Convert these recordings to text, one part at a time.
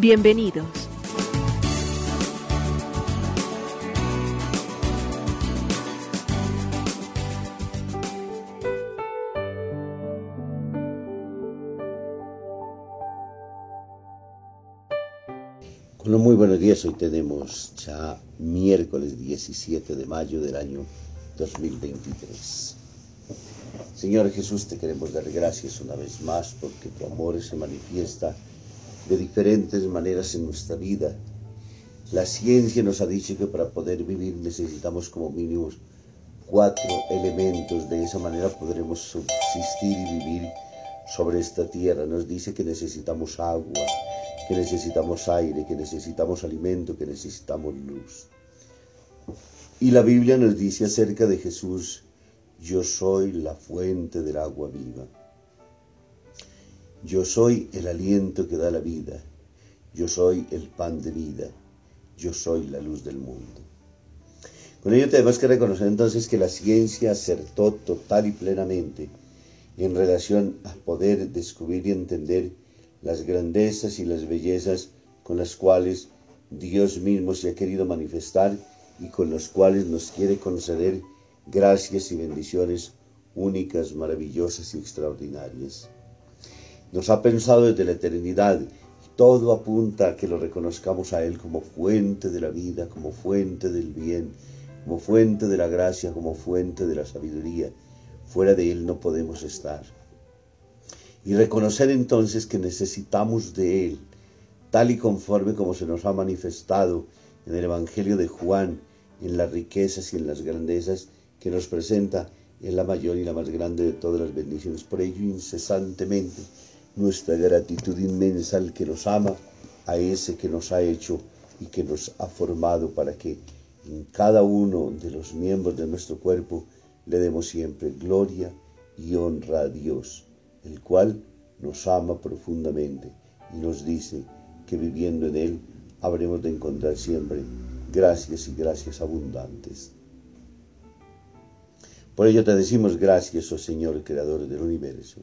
Bienvenidos. Bueno, muy buenos días. Hoy tenemos ya miércoles 17 de mayo del año 2023. Señor Jesús, te queremos dar gracias una vez más porque tu amor se manifiesta de diferentes maneras en nuestra vida. La ciencia nos ha dicho que para poder vivir necesitamos como mínimo cuatro elementos. De esa manera podremos subsistir y vivir sobre esta tierra. Nos dice que necesitamos agua, que necesitamos aire, que necesitamos alimento, que necesitamos luz. Y la Biblia nos dice acerca de Jesús, yo soy la fuente del agua viva. Yo soy el aliento que da la vida. Yo soy el pan de vida. Yo soy la luz del mundo. Con ello tenemos que reconocer entonces que la ciencia acertó total y plenamente en relación a poder descubrir y entender las grandezas y las bellezas con las cuales Dios mismo se ha querido manifestar y con las cuales nos quiere conceder gracias y bendiciones únicas, maravillosas y extraordinarias. Nos ha pensado desde la eternidad todo apunta a que lo reconozcamos a Él como fuente de la vida, como fuente del bien, como fuente de la gracia, como fuente de la sabiduría. Fuera de Él no podemos estar y reconocer entonces que necesitamos de Él, tal y conforme como se nos ha manifestado en el Evangelio de Juan, en las riquezas y en las grandezas que nos presenta en la mayor y la más grande de todas las bendiciones. Por ello, incesantemente, nuestra gratitud inmensa al que nos ama, a ese que nos ha hecho y que nos ha formado para que en cada uno de los miembros de nuestro cuerpo le demos siempre gloria y honra a Dios el cual nos ama profundamente y nos dice que viviendo en Él habremos de encontrar siempre gracias y gracias abundantes. Por ello te decimos gracias, oh Señor, Creador del universo.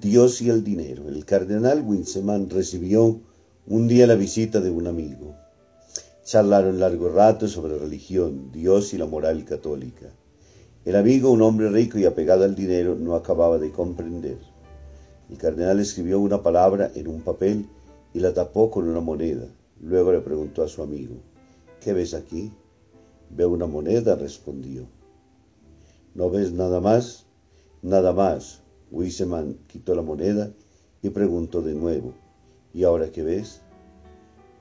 Dios y el dinero. El cardenal Winseman recibió un día la visita de un amigo. Charlaron largo rato sobre religión, Dios y la moral católica. El amigo, un hombre rico y apegado al dinero, no acababa de comprender. El cardenal escribió una palabra en un papel y la tapó con una moneda. Luego le preguntó a su amigo, ¿qué ves aquí? Veo una moneda, respondió. ¿No ves nada más? Nada más, Wiseman quitó la moneda y preguntó de nuevo, ¿y ahora qué ves?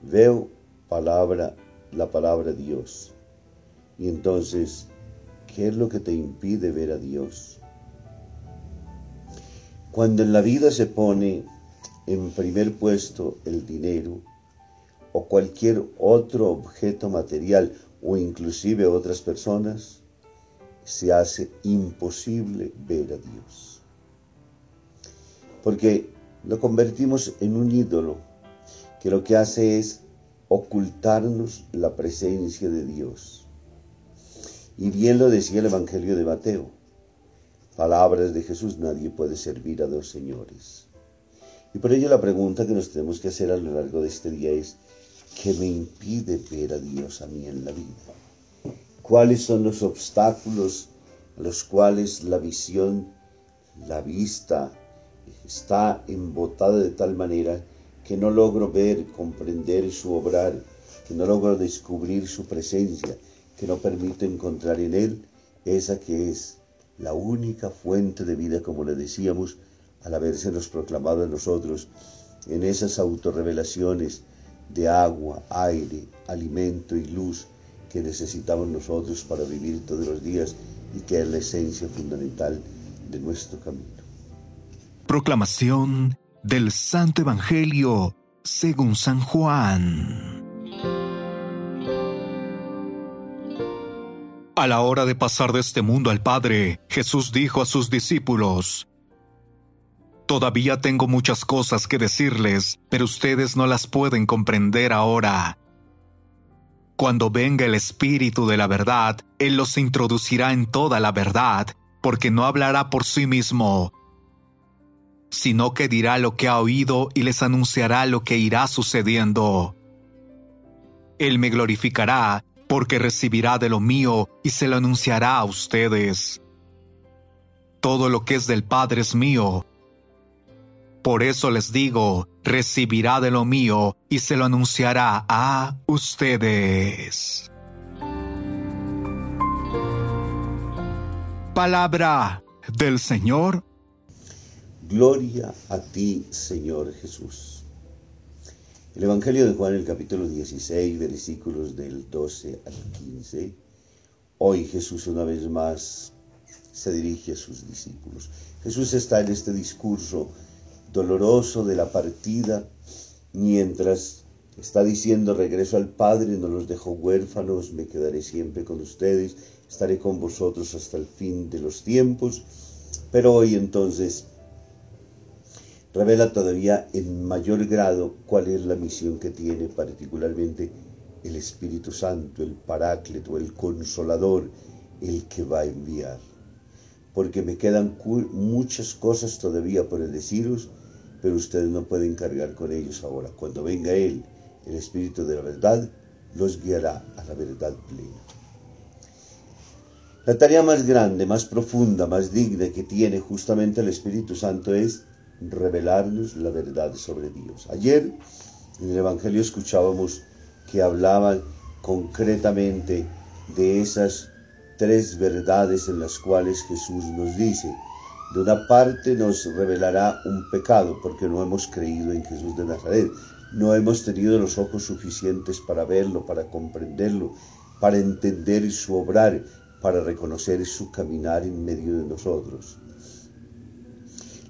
Veo palabra, la palabra Dios. Y entonces, ¿qué es lo que te impide ver a Dios? Cuando en la vida se pone en primer puesto el dinero o cualquier otro objeto material o inclusive otras personas, se hace imposible ver a Dios. Porque lo convertimos en un ídolo que lo que hace es ocultarnos la presencia de Dios. Y bien lo decía el Evangelio de Mateo. Palabras de Jesús, nadie puede servir a dos señores. Y por ello la pregunta que nos tenemos que hacer a lo largo de este día es, ¿qué me impide ver a Dios a mí en la vida? ¿Cuáles son los obstáculos a los cuales la visión, la vista, está embotada de tal manera que no logro ver, comprender su obrar, que no logro descubrir su presencia, que no permito encontrar en Él esa que es la única fuente de vida, como le decíamos, al habérsenos proclamado a nosotros en esas autorrevelaciones de agua, aire, alimento y luz que necesitamos nosotros para vivir todos los días y que es la esencia fundamental de nuestro camino. Proclamación del Santo Evangelio según San Juan. A la hora de pasar de este mundo al Padre, Jesús dijo a sus discípulos, Todavía tengo muchas cosas que decirles, pero ustedes no las pueden comprender ahora. Cuando venga el Espíritu de la verdad, Él los introducirá en toda la verdad, porque no hablará por sí mismo, sino que dirá lo que ha oído y les anunciará lo que irá sucediendo. Él me glorificará, porque recibirá de lo mío y se lo anunciará a ustedes. Todo lo que es del Padre es mío, por eso les digo, recibirá de lo mío y se lo anunciará a ustedes. Palabra del Señor. Gloria a ti, Señor Jesús. El Evangelio de Juan, el capítulo 16, versículos del 12 al 15. Hoy Jesús una vez más se dirige a sus discípulos. Jesús está en este discurso doloroso de la partida, mientras está diciendo regreso al Padre, no los dejo huérfanos, me quedaré siempre con ustedes, estaré con vosotros hasta el fin de los tiempos, pero hoy entonces revela todavía en mayor grado cuál es la misión que tiene particularmente el Espíritu Santo, el Paráclito, el Consolador, el que va a enviar. Porque me quedan muchas cosas todavía por deciros, pero ustedes no pueden cargar con ellos ahora. Cuando venga Él, el Espíritu de la verdad, los guiará a la verdad plena. La tarea más grande, más profunda, más digna que tiene justamente el Espíritu Santo es revelarnos la verdad sobre Dios. Ayer en el Evangelio escuchábamos que hablaban concretamente de esas tres verdades en las cuales Jesús nos dice, de una parte nos revelará un pecado porque no hemos creído en Jesús de Nazaret, no hemos tenido los ojos suficientes para verlo, para comprenderlo, para entender su obrar, para reconocer su caminar en medio de nosotros.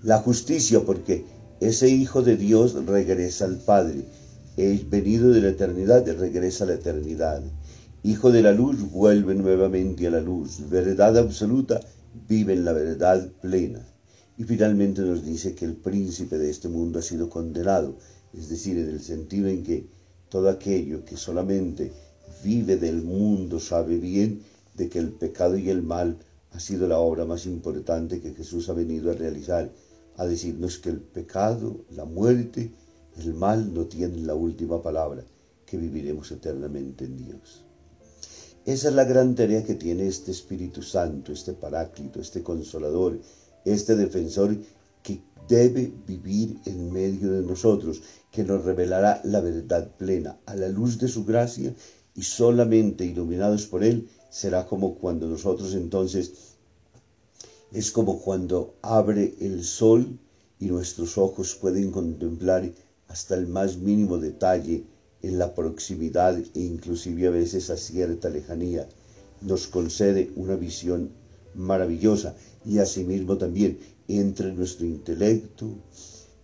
La justicia porque ese Hijo de Dios regresa al Padre, es venido de la eternidad regresa a la eternidad. Hijo de la luz vuelve nuevamente a la luz, verdad absoluta viven la verdad plena. Y finalmente nos dice que el príncipe de este mundo ha sido condenado, es decir, en el sentido en que todo aquello que solamente vive del mundo sabe bien de que el pecado y el mal ha sido la obra más importante que Jesús ha venido a realizar, a decirnos que el pecado, la muerte, el mal no tienen la última palabra, que viviremos eternamente en Dios. Esa es la gran tarea que tiene este Espíritu Santo, este Paráclito, este Consolador, este Defensor que debe vivir en medio de nosotros, que nos revelará la verdad plena a la luz de su gracia y solamente iluminados por Él será como cuando nosotros entonces es como cuando abre el sol y nuestros ojos pueden contemplar hasta el más mínimo detalle en la proximidad e inclusive a veces a cierta lejanía, nos concede una visión maravillosa y asimismo también entra en nuestro intelecto,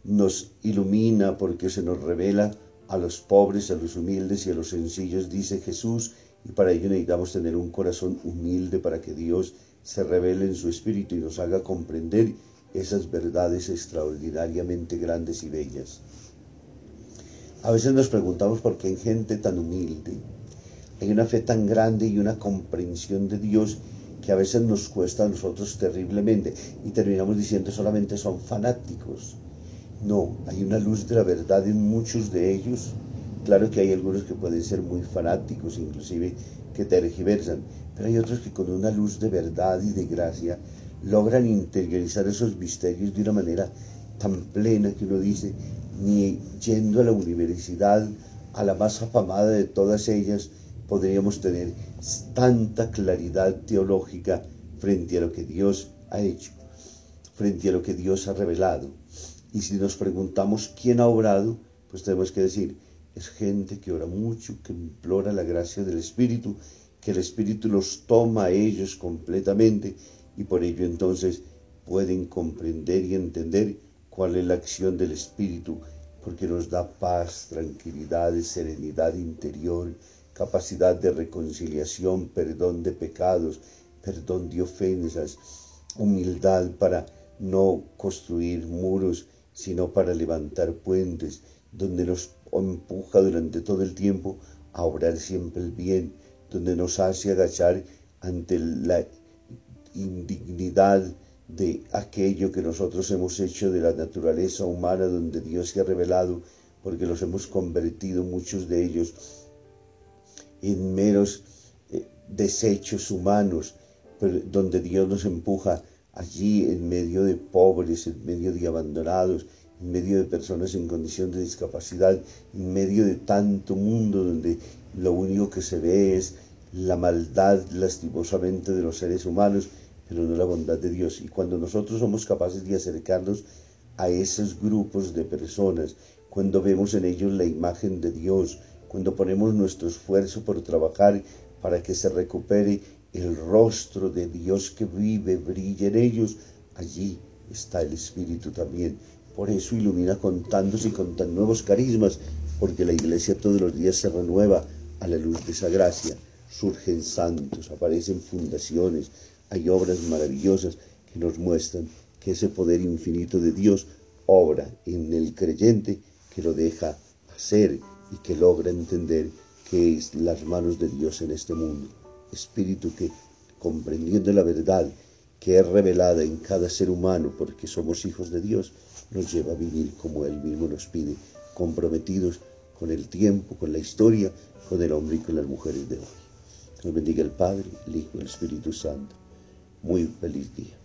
nos ilumina porque se nos revela a los pobres, a los humildes y a los sencillos, dice Jesús, y para ello necesitamos tener un corazón humilde para que Dios se revele en su espíritu y nos haga comprender esas verdades extraordinariamente grandes y bellas. A veces nos preguntamos por qué en gente tan humilde hay una fe tan grande y una comprensión de Dios que a veces nos cuesta a nosotros terriblemente y terminamos diciendo solamente son fanáticos. No, hay una luz de la verdad en muchos de ellos. Claro que hay algunos que pueden ser muy fanáticos, inclusive que tergiversan, pero hay otros que con una luz de verdad y de gracia logran interiorizar esos misterios de una manera tan plena que uno dice, ni yendo a la universidad, a la más afamada de todas ellas, podríamos tener tanta claridad teológica frente a lo que Dios ha hecho, frente a lo que Dios ha revelado. Y si nos preguntamos quién ha obrado, pues tenemos que decir, es gente que ora mucho, que implora la gracia del Espíritu, que el Espíritu los toma a ellos completamente y por ello entonces pueden comprender y entender cuál es la acción del Espíritu, porque nos da paz, tranquilidad, serenidad interior, capacidad de reconciliación, perdón de pecados, perdón de ofensas, humildad para no construir muros, sino para levantar puentes, donde nos empuja durante todo el tiempo a obrar siempre el bien, donde nos hace agachar ante la indignidad de aquello que nosotros hemos hecho de la naturaleza humana donde Dios se ha revelado, porque los hemos convertido muchos de ellos en meros eh, desechos humanos, donde Dios nos empuja allí en medio de pobres, en medio de abandonados, en medio de personas en condición de discapacidad, en medio de tanto mundo donde lo único que se ve es la maldad lastimosamente de los seres humanos, pero no la bondad de Dios. Y cuando nosotros somos capaces de acercarnos a esos grupos de personas, cuando vemos en ellos la imagen de Dios, cuando ponemos nuestro esfuerzo por trabajar para que se recupere el rostro de Dios que vive, brilla en ellos, allí está el Espíritu también. Por eso ilumina contándose y con tan nuevos carismas, porque la iglesia todos los días se renueva a la luz de esa gracia surgen santos, aparecen fundaciones, hay obras maravillosas que nos muestran que ese poder infinito de Dios obra en el creyente que lo deja hacer y que logra entender que es las manos de Dios en este mundo. Espíritu que, comprendiendo la verdad que es revelada en cada ser humano porque somos hijos de Dios, nos lleva a vivir como Él mismo nos pide, comprometidos con el tiempo, con la historia, con el hombre y con las mujeres de hoy. Nos bendiga el Padre, el Hijo y el Espíritu Santo. Muy feliz día.